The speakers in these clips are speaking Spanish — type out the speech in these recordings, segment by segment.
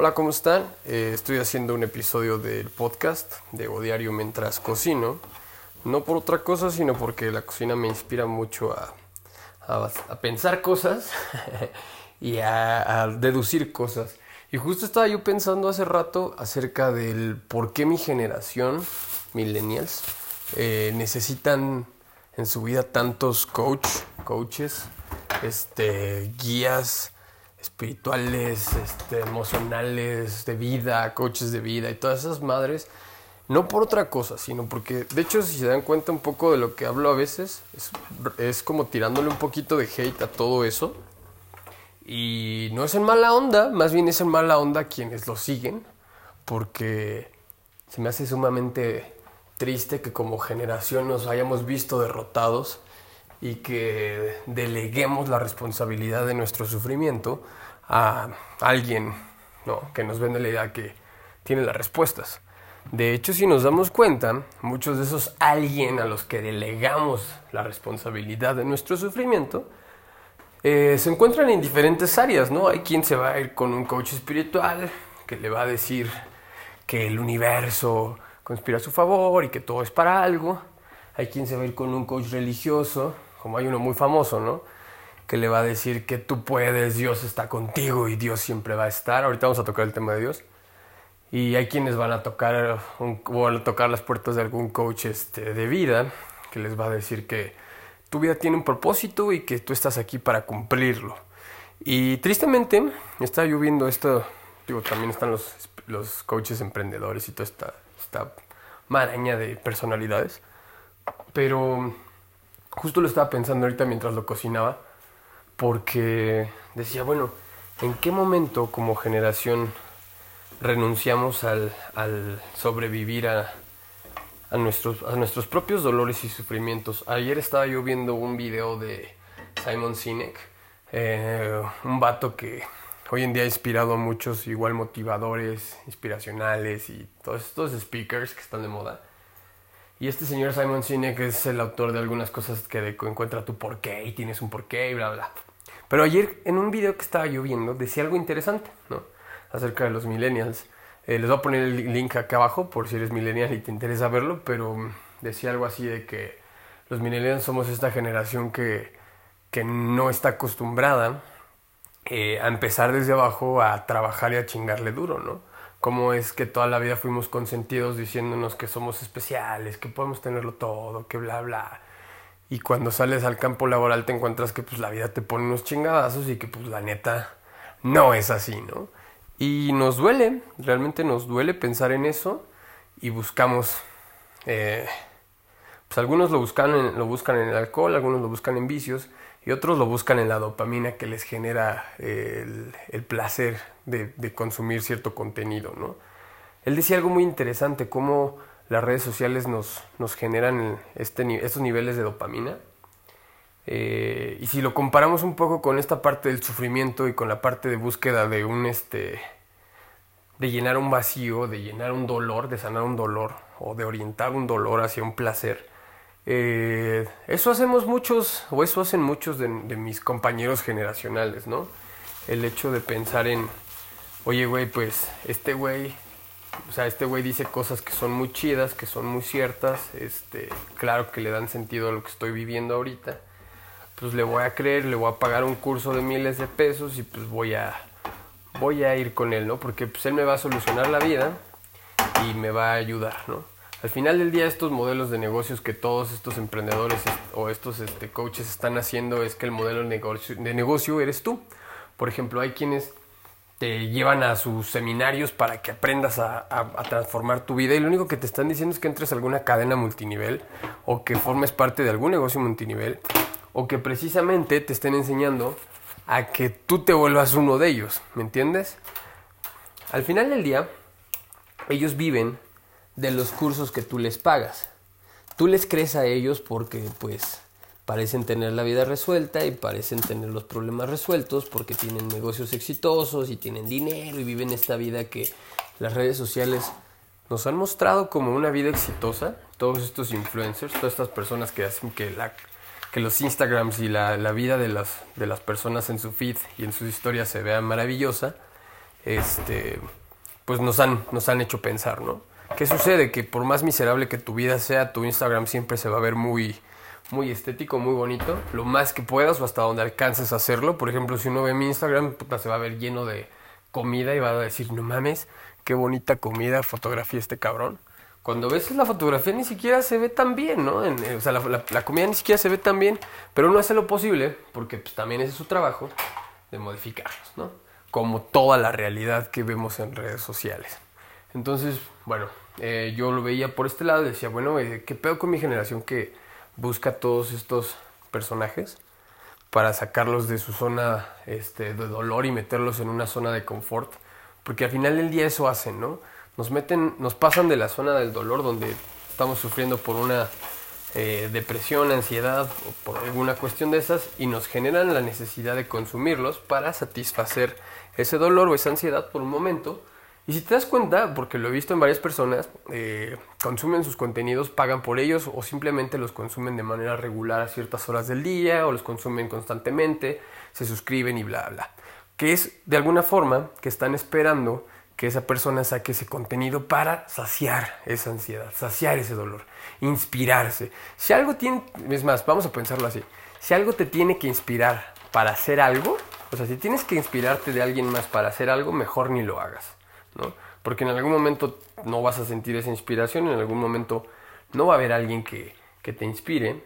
Hola, ¿cómo están? Eh, estoy haciendo un episodio del podcast de Diario mientras cocino. No por otra cosa, sino porque la cocina me inspira mucho a, a, pensar cosas y a, a, deducir cosas. Y justo estaba yo pensando hace rato acerca del por qué mi generación, millennials, eh, necesitan en su vida tantos coach, coaches, este, guías espirituales, este, emocionales, de vida, coaches de vida y todas esas madres. No por otra cosa, sino porque, de hecho, si se dan cuenta un poco de lo que hablo a veces, es, es como tirándole un poquito de hate a todo eso. Y no es en mala onda, más bien es en mala onda quienes lo siguen, porque se me hace sumamente triste que como generación nos hayamos visto derrotados y que deleguemos la responsabilidad de nuestro sufrimiento a alguien ¿no? que nos vende la idea que tiene las respuestas. De hecho, si nos damos cuenta, muchos de esos alguien a los que delegamos la responsabilidad de nuestro sufrimiento eh, se encuentran en diferentes áreas, ¿no? Hay quien se va a ir con un coach espiritual que le va a decir que el universo conspira a su favor y que todo es para algo. Hay quien se va a ir con un coach religioso, como hay uno muy famoso, ¿no? Que le va a decir que tú puedes, Dios está contigo y Dios siempre va a estar. Ahorita vamos a tocar el tema de Dios. Y hay quienes van a tocar, van a tocar las puertas de algún coach este, de vida que les va a decir que tu vida tiene un propósito y que tú estás aquí para cumplirlo. Y tristemente, está lloviendo esto, digo, también están los, los coaches emprendedores y toda esta esta maraña de personalidades. Pero justo lo estaba pensando ahorita mientras lo cocinaba, porque decía, bueno, ¿en qué momento como generación renunciamos al, sobrevivir a, a, nuestros, a nuestros propios dolores y sufrimientos? Ayer estaba yo viendo un video de Simon Sinek, eh, un vato que hoy en día ha inspirado a muchos igual motivadores, inspiracionales y todos estos speakers que están de moda. Y este señor Simon Sinek es el autor de algunas cosas que encuentra tu porqué y tienes un porqué y bla bla. Pero ayer en un video que estaba yo viendo decía algo interesante, ¿no? Acerca de los millennials. Eh, les voy a poner el link acá abajo por si eres millennial y te interesa verlo, pero decía algo así de que los millennials somos esta generación que, que no está acostumbrada eh, a empezar desde abajo a trabajar y a chingarle duro, ¿no? Cómo es que toda la vida fuimos consentidos diciéndonos que somos especiales, que podemos tenerlo todo, que bla, bla. Y cuando sales al campo laboral te encuentras que pues la vida te pone unos chingadazos y que pues la neta no es así, ¿no? Y nos duele, realmente nos duele pensar en eso y buscamos, eh, pues algunos lo buscan, lo buscan en el alcohol, algunos lo buscan en vicios y otros lo buscan en la dopamina que les genera el, placer de, consumir cierto contenido, ¿no? Él decía algo muy interesante, cómo las redes sociales nos, nos generan este, estos niveles de dopamina. Eh, y si lo comparamos un poco con esta parte del sufrimiento y con la parte de búsqueda de un este de llenar un vacío, de llenar un dolor, de sanar un dolor o de orientar un dolor hacia un placer, eh, eso hacemos muchos, o eso hacen muchos de, mis compañeros generacionales, ¿no? El hecho de pensar en, oye, güey, pues este güey, o sea, este güey dice cosas que son muy chidas, que son muy ciertas, este, claro que le dan sentido a lo que estoy viviendo ahorita, pues le voy a creer, le voy a pagar un curso de miles de pesos y pues voy a, voy a ir con él, ¿no? Porque pues él me va a solucionar la vida y me va a ayudar, ¿no? Al final del día estos modelos de negocios que todos estos emprendedores o estos este, coaches están haciendo es que el modelo de negocio, de negocio eres tú. Por ejemplo, hay quienes te llevan a sus seminarios para que aprendas a, a, transformar tu vida y lo único que te están diciendo es que entres a alguna cadena multinivel o que formes parte de algún negocio multinivel o que precisamente te estén enseñando a que tú te vuelvas uno de ellos, ¿me entiendes? Al final del día, ellos viven de los cursos que tú les pagas. Tú les crees a ellos porque pues parecen tener la vida resuelta y parecen tener los problemas resueltos porque tienen negocios exitosos y tienen dinero y viven esta vida que las redes sociales nos han mostrado como una vida exitosa. Todos estos influencers, todas estas personas que hacen que, la, que los Instagrams y la, la vida de las, de las personas en su feed y en sus historias se vean maravillosa este, pues nos han, nos han hecho pensar, ¿no? ¿Qué sucede? Que por más miserable que tu vida sea, tu Instagram siempre se va a ver muy, muy estético, muy bonito, lo más que puedas o hasta donde alcances a hacerlo. Por ejemplo, si uno ve mi Instagram, se va a ver lleno de comida y va a decir, no mames, qué bonita comida fotografía este cabrón. Cuando ves la fotografía ni siquiera se ve tan bien, ¿no? o sea, la, comida ni siquiera se ve tan bien, pero uno hace lo posible, porque pues, también es su trabajo, de modificarlos, ¿no? Como toda la realidad que vemos en redes sociales. Entonces, bueno, eh, yo lo veía por este lado y decía, bueno, eh, ¿qué pedo con mi generación que busca todos estos personajes para sacarlos de su zona este, de dolor y meterlos en una zona de confort. Porque al final del día eso hacen, ¿no? Nos meten, nos pasan de la zona del dolor donde estamos sufriendo por una eh, depresión, ansiedad o por alguna cuestión de esas y nos generan la necesidad de consumirlos para satisfacer ese dolor o esa ansiedad por un momento y si te das cuenta, porque lo he visto en varias personas, eh, consumen sus contenidos, pagan por ellos o simplemente los consumen de manera regular a ciertas horas del día o los consumen constantemente, se suscriben y bla, bla. Que es de alguna forma que están esperando que esa persona saque ese contenido para saciar esa ansiedad, saciar ese dolor, inspirarse. Si algo tiene, es más, vamos a pensarlo así, si algo te tiene que inspirar para hacer algo, o sea, si tienes que inspirarte de alguien más para hacer algo, mejor ni lo hagas. Porque en algún momento no vas a sentir esa inspiración, en algún momento no va a haber alguien que, te inspire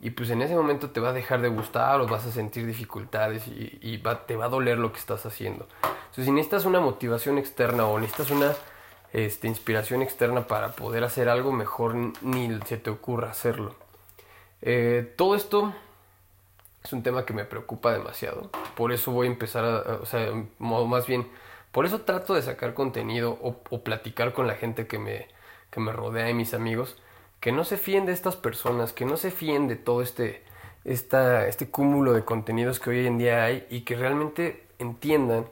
y pues en ese momento te va a dejar de gustar o vas a sentir dificultades y, te va a doler lo que estás haciendo. Entonces si necesitas una motivación externa o necesitas una este, inspiración externa para poder hacer algo, mejor ni se te ocurra hacerlo. Eh, todo esto es un tema que me preocupa demasiado. Por eso voy a empezar a, o sea, más bien por eso trato de sacar contenido o, platicar con la gente que me, que me rodea y mis amigos, que no se fíen de estas personas, que no se fíen de todo este, esta, este cúmulo de contenidos que hoy en día hay y que realmente entiendan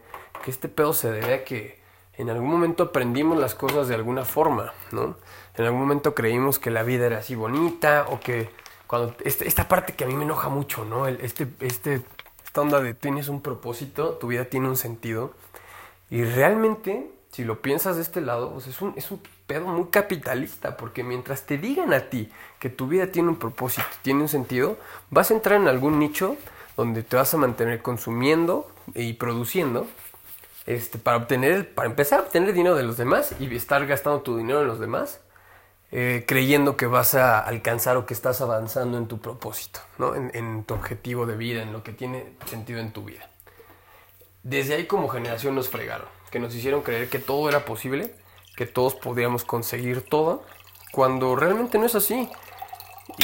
que este pedo se debe a que en algún momento aprendimos las cosas de alguna forma, ¿no? En algún momento creímos que la vida era así bonita o que cuando este, esta parte que a mí me enoja mucho, ¿no? El, este, este, esta onda de tienes un propósito, tu vida tiene un sentido y realmente, si lo piensas de este lado, pues es, un, es un pedo muy capitalista, porque mientras te digan a ti que tu vida tiene un propósito, tiene un sentido, vas a entrar en algún nicho donde te vas a mantener consumiendo y produciendo este, para obtener, para empezar a obtener dinero de los demás y estar gastando tu dinero en los demás, eh, creyendo que vas a alcanzar o que estás avanzando en tu propósito, ¿no? en, en tu objetivo de vida, en lo que tiene sentido en tu vida desde ahí como generación nos fregaron, que nos hicieron creer que todo era posible, que todos podíamos conseguir todo, cuando realmente no es así.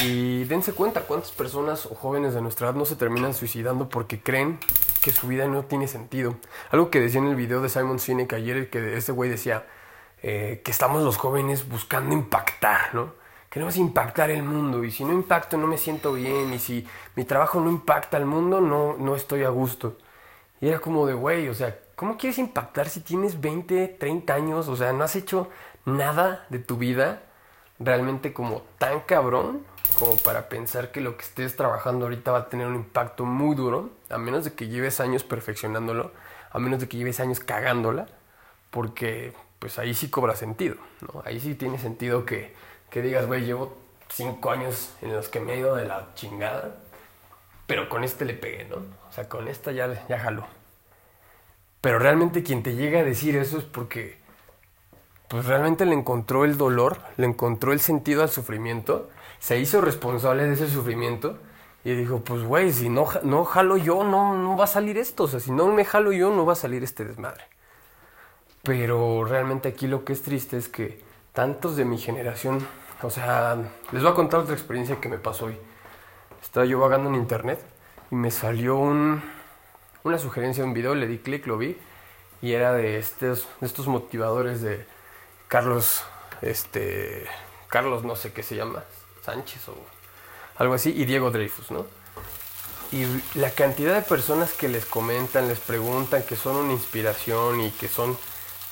Y dense cuenta cuántas personas o jóvenes de nuestra edad no se terminan suicidando porque creen que su vida no tiene sentido. Algo que decía en el video de Simon Sinek ayer, que ese güey decía eh, que estamos los jóvenes buscando impactar, ¿no? Queremos impactar el mundo y si no impacto no me siento bien y si mi trabajo no impacta al mundo no, no estoy a gusto. Y era como de, güey, o sea, ¿cómo quieres impactar si tienes 20, 30 años? O sea, no has hecho nada de tu vida realmente como tan cabrón como para pensar que lo que estés trabajando ahorita va a tener un impacto muy duro, a menos de que lleves años perfeccionándolo, a menos de que lleves años cagándola, porque pues ahí sí cobra sentido, ¿no? Ahí sí tiene sentido que, que digas, güey, llevo 5 años en los que me he ido de la chingada, pero con este le pegué, ¿no? O sea, con esta ya, ya jaló. Pero realmente quien te llega a decir eso es porque pues realmente le encontró el dolor, le encontró el sentido al sufrimiento, se hizo responsable de ese sufrimiento y dijo, pues güey, si no, no jalo yo, no, no va a salir esto, o sea, si no me jalo yo, no va a salir este desmadre. Pero realmente aquí lo que es triste es que tantos de mi generación, o sea, les voy a contar otra experiencia que me pasó hoy. Estaba yo vagando en internet y me salió un, una sugerencia de un video, le di clic, lo vi y era de estos, estos motivadores de Carlos, este, Carlos no sé qué se llama, Sánchez o algo así, y Diego Dreyfus, ¿no? Y la cantidad de personas que les comentan, les preguntan que son una inspiración y que son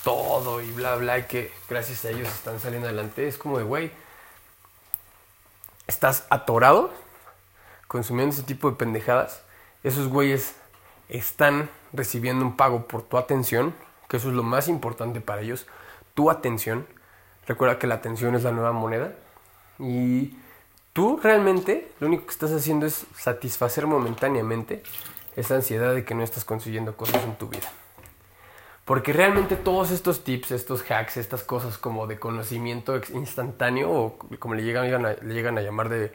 todo y bla, bla, y que gracias a ellos están saliendo adelante, es como de, güey, estás atorado consumiendo ese tipo de pendejadas, esos güeyes están recibiendo un pago por tu atención, que eso es lo más importante para ellos, tu atención. Recuerda que la atención es la nueva moneda. Y tú realmente lo único que estás haciendo es satisfacer momentáneamente esa ansiedad de que no estás consiguiendo cosas en tu vida. Porque realmente todos estos tips, estos hacks, estas cosas como de conocimiento instantáneo o como le llegan, le llegan a llamar de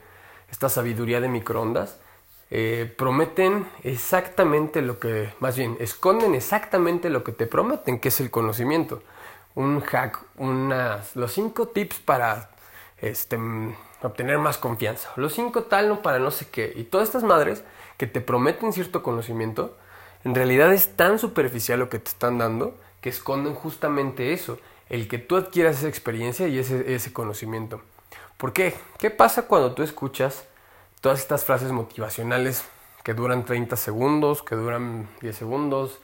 esta sabiduría de microondas, eh, prometen exactamente lo que, más bien, esconden exactamente lo que te prometen, que es el conocimiento. Un hack, unas, los cinco tips para este, obtener más confianza, los cinco tal, no para no sé qué, y todas estas madres que te prometen cierto conocimiento, en realidad es tan superficial lo que te están dando que esconden justamente eso, el que tú adquieras esa experiencia y ese, ese conocimiento. ¿Por qué? ¿Qué pasa cuando tú escuchas todas estas frases motivacionales que duran 30 segundos, que duran 10 segundos,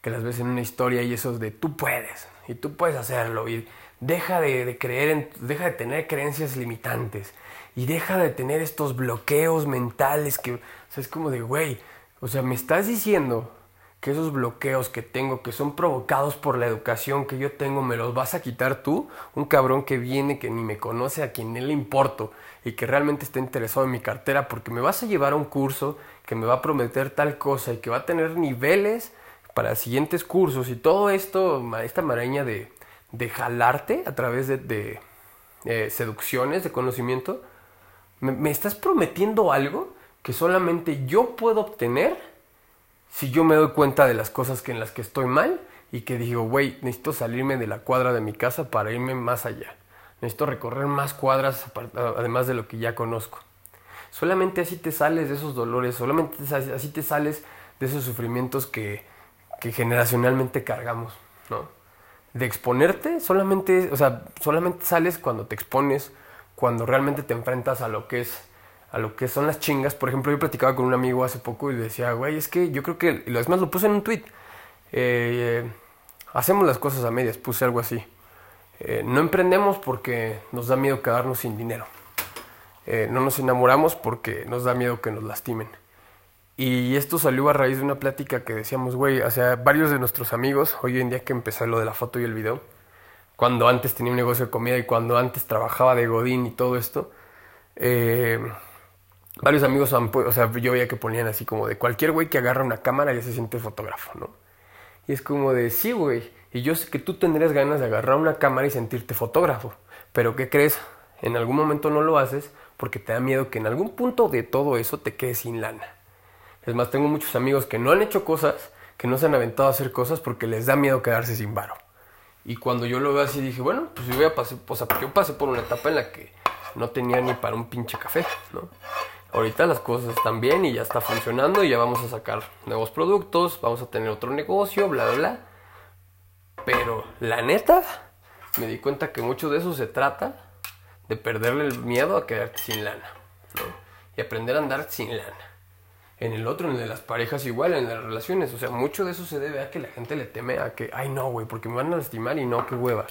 que las ves en una historia y eso de tú puedes, y tú puedes hacerlo, y deja de, creer, en, deja de tener creencias limitantes, y deja de tener estos bloqueos mentales que, o sea, es como de, güey, o sea, me estás diciendo que esos bloqueos que tengo, que son provocados por la educación que yo tengo, me los vas a quitar tú, un cabrón que viene, que ni me conoce, a quien él le importo y que realmente está interesado en mi cartera, porque me vas a llevar a un curso que me va a prometer tal cosa y que va a tener niveles para siguientes cursos y todo esto, esta maraña de, de jalarte a través de, eh, seducciones, de conocimiento, me estás prometiendo algo que solamente yo puedo obtener si yo me doy cuenta de las cosas en las que estoy mal y que digo, güey, necesito salirme de la cuadra de mi casa para irme más allá. Necesito recorrer más cuadras además de lo que ya conozco. Solamente así te sales de esos dolores, solamente así te sales de esos sufrimientos que, que generacionalmente cargamos, ¿no? De exponerte, solamente, o sea, solamente sales cuando te expones, cuando realmente te enfrentas a lo que es a lo que son las chingas. Por ejemplo, yo platicaba con un amigo hace poco y decía, güey, es que yo creo que, y lo demás lo puse en un tweet, eh, hacemos las cosas a medias, puse algo así. Eh, no emprendemos porque nos da miedo quedarnos sin dinero. Eh, no nos enamoramos porque nos da miedo que nos lastimen. Y esto salió a raíz de una plática que decíamos, güey, o sea, varios de nuestros amigos, hoy en día que empecé lo de la foto y el video, cuando antes tenía un negocio de comida y cuando antes trabajaba de Godín y todo esto, eh, varios amigos, han, o sea, yo veía que ponían así como de cualquier güey que agarra una cámara ya se siente fotógrafo, ¿no? Y es como de, sí, güey, y yo sé que tú tendrías ganas de agarrar una cámara y sentirte fotógrafo, pero ¿qué crees? En algún momento no lo haces porque te da miedo que en algún punto de todo eso te quedes sin lana. Es más, tengo muchos amigos que no han hecho cosas, que no se han aventado a hacer cosas porque les da miedo quedarse sin varo. Y cuando yo lo veo así dije, bueno, pues voy a pasar, o sea, yo pasé por una etapa en la que no tenía ni para un pinche café, ¿no? Ahorita las cosas están bien y ya está funcionando y ya vamos a sacar nuevos productos, vamos a tener otro negocio, bla, bla, bla. Pero la neta, me di cuenta que mucho de eso se trata de perderle el miedo a quedarte sin lana. Y aprender a andar sin lana. En el otro, en las parejas igual, en las relaciones. O sea, mucho de eso se debe a que la gente le teme a que, ay no, güey, porque me van a lastimar y no, qué hueva.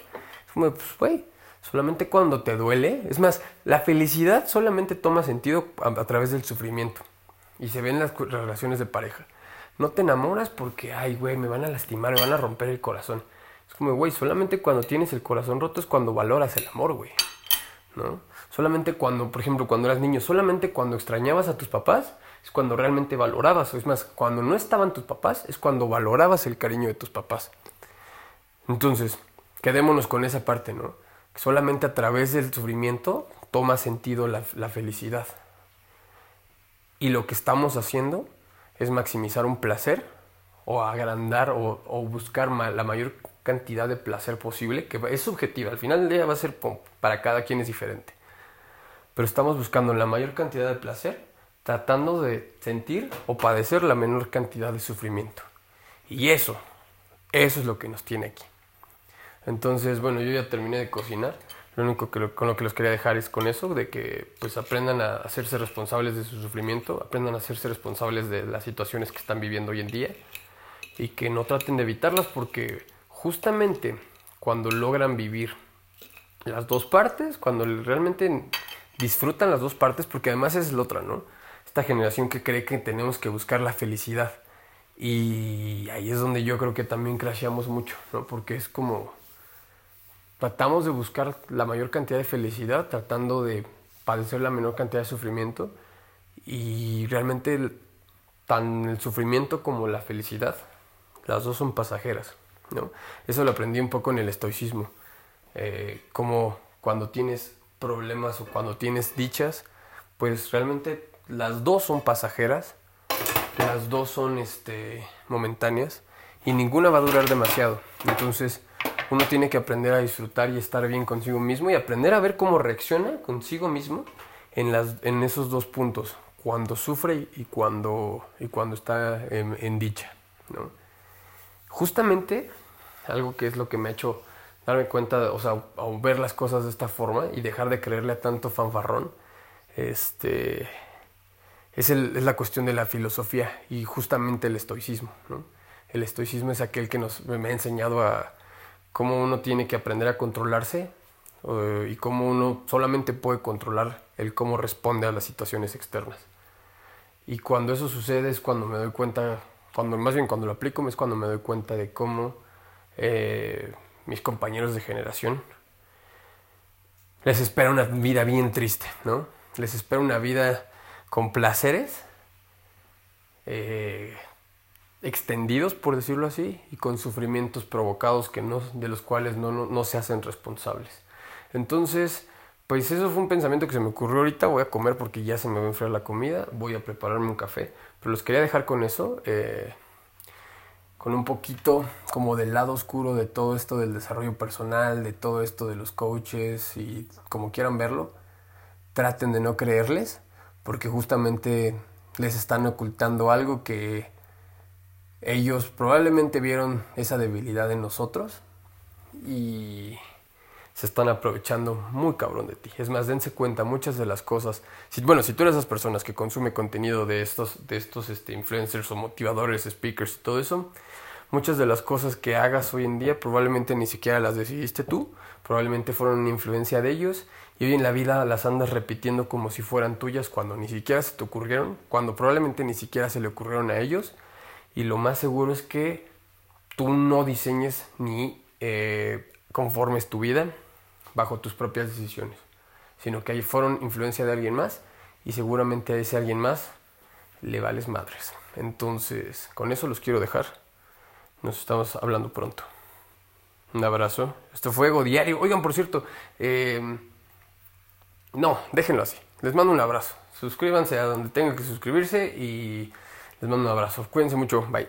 Es como, pues, güey, solamente cuando te duele. Es más, la felicidad solamente toma sentido a, través del sufrimiento. Y se ven las relaciones de pareja. No te enamoras porque, ay, güey, me van a lastimar, me van a romper el corazón. Es como, güey, solamente cuando tienes el corazón roto es cuando valoras el amor, güey. ¿No? Solamente cuando, por ejemplo, cuando eras niño, solamente cuando extrañabas a tus papás es cuando realmente valorabas. Es más, cuando no estaban tus papás es cuando valorabas el cariño de tus papás. Entonces, quedémonos con esa parte, ¿no? Solamente a través del sufrimiento toma sentido la, felicidad. Y lo que estamos haciendo es maximizar un placer o agrandar o, buscar la mayor cantidad de placer posible, que es subjetiva, al final del día va a ser para cada quien es diferente. Pero estamos buscando la mayor cantidad de placer, tratando de sentir o padecer la menor cantidad de sufrimiento. Y eso, eso es lo que nos tiene aquí. Entonces, bueno, yo ya terminé de cocinar. Lo único que con lo que los quería dejar es con eso, de que pues aprendan a hacerse responsables de su sufrimiento, aprendan a hacerse responsables de las situaciones que están viviendo hoy en día y que no traten de evitarlas porque justamente cuando logran vivir las dos partes, cuando realmente disfrutan las dos partes, porque además es la otra, ¿no? Esta generación que cree que tenemos que buscar la felicidad Y ahí es donde yo creo que también crasheamos mucho, ¿no? Porque es como tratamos de buscar la mayor cantidad de felicidad, tratando de padecer la menor cantidad de sufrimiento y realmente tan el sufrimiento como la felicidad, las dos son pasajeras, ¿no? Eso lo aprendí un poco en el estoicismo, eh, como cuando tienes problemas o cuando tienes dichas, pues realmente las dos son pasajeras, las dos son este, momentáneas y ninguna va a durar demasiado. Entonces, uno tiene que aprender a disfrutar y estar bien consigo mismo y aprender a ver cómo reacciona consigo mismo en, las, en esos dos puntos, cuando sufre y cuando, y cuando está en, dicha. ¿no? Justamente algo que es lo que me ha hecho darme cuenta, o sea, ver las cosas de esta forma y dejar de creerle a tanto fanfarrón, este, es, el, es la cuestión de la filosofía y justamente el estoicismo. El estoicismo es aquel que nos, me ha enseñado a cómo uno tiene que aprender a controlarse y cómo uno solamente puede controlar el cómo responde a las situaciones externas. Y cuando eso sucede es cuando me doy cuenta, cuando más bien cuando lo aplico es cuando me doy cuenta de cómo eh, mis compañeros de generación les espera una vida bien triste, ¿no? Les espera una vida con placeres, eh, extendidos, por decirlo así, y con sufrimientos provocados que no, de los cuales no, no, se hacen responsables. Entonces, pues eso fue un pensamiento que se me ocurrió ahorita. Voy a comer porque ya se me va a enfriar la comida. Voy a prepararme un café. Pero los quería dejar con eso. Eh, con un poquito como del lado oscuro de todo esto del desarrollo personal, de todo esto de los coaches y como quieran verlo. Traten de no creerles porque justamente les están ocultando algo que ellos probablemente vieron esa debilidad en nosotros y se están aprovechando muy cabrón de ti. Es más, dense cuenta, muchas de las cosas, si, bueno, si tú eres esas personas que consume contenido de estos, de estos este, influencers o motivadores, speakers y todo eso, muchas de las cosas que hagas hoy en día probablemente ni siquiera las decidiste tú, probablemente fueron una influencia de ellos y hoy en la vida las andas repitiendo como si fueran tuyas cuando ni siquiera se te ocurrieron, cuando probablemente ni siquiera se le ocurrieron a ellos y lo más seguro es que tú no diseñes ni eh, conformes tu vida bajo tus propias decisiones, sino que ahí fueron influencia de alguien más y seguramente a ese alguien más le vales madres. Entonces, con eso los quiero dejar. Nos estamos hablando pronto. Un abrazo. Esto fue Ego Diario. Oigan, por cierto, eh, no, déjenlo así. Les mando un abrazo. Suscríbanse a donde tengan que suscribirse y les mando un abrazo. Cuídense mucho. Bye.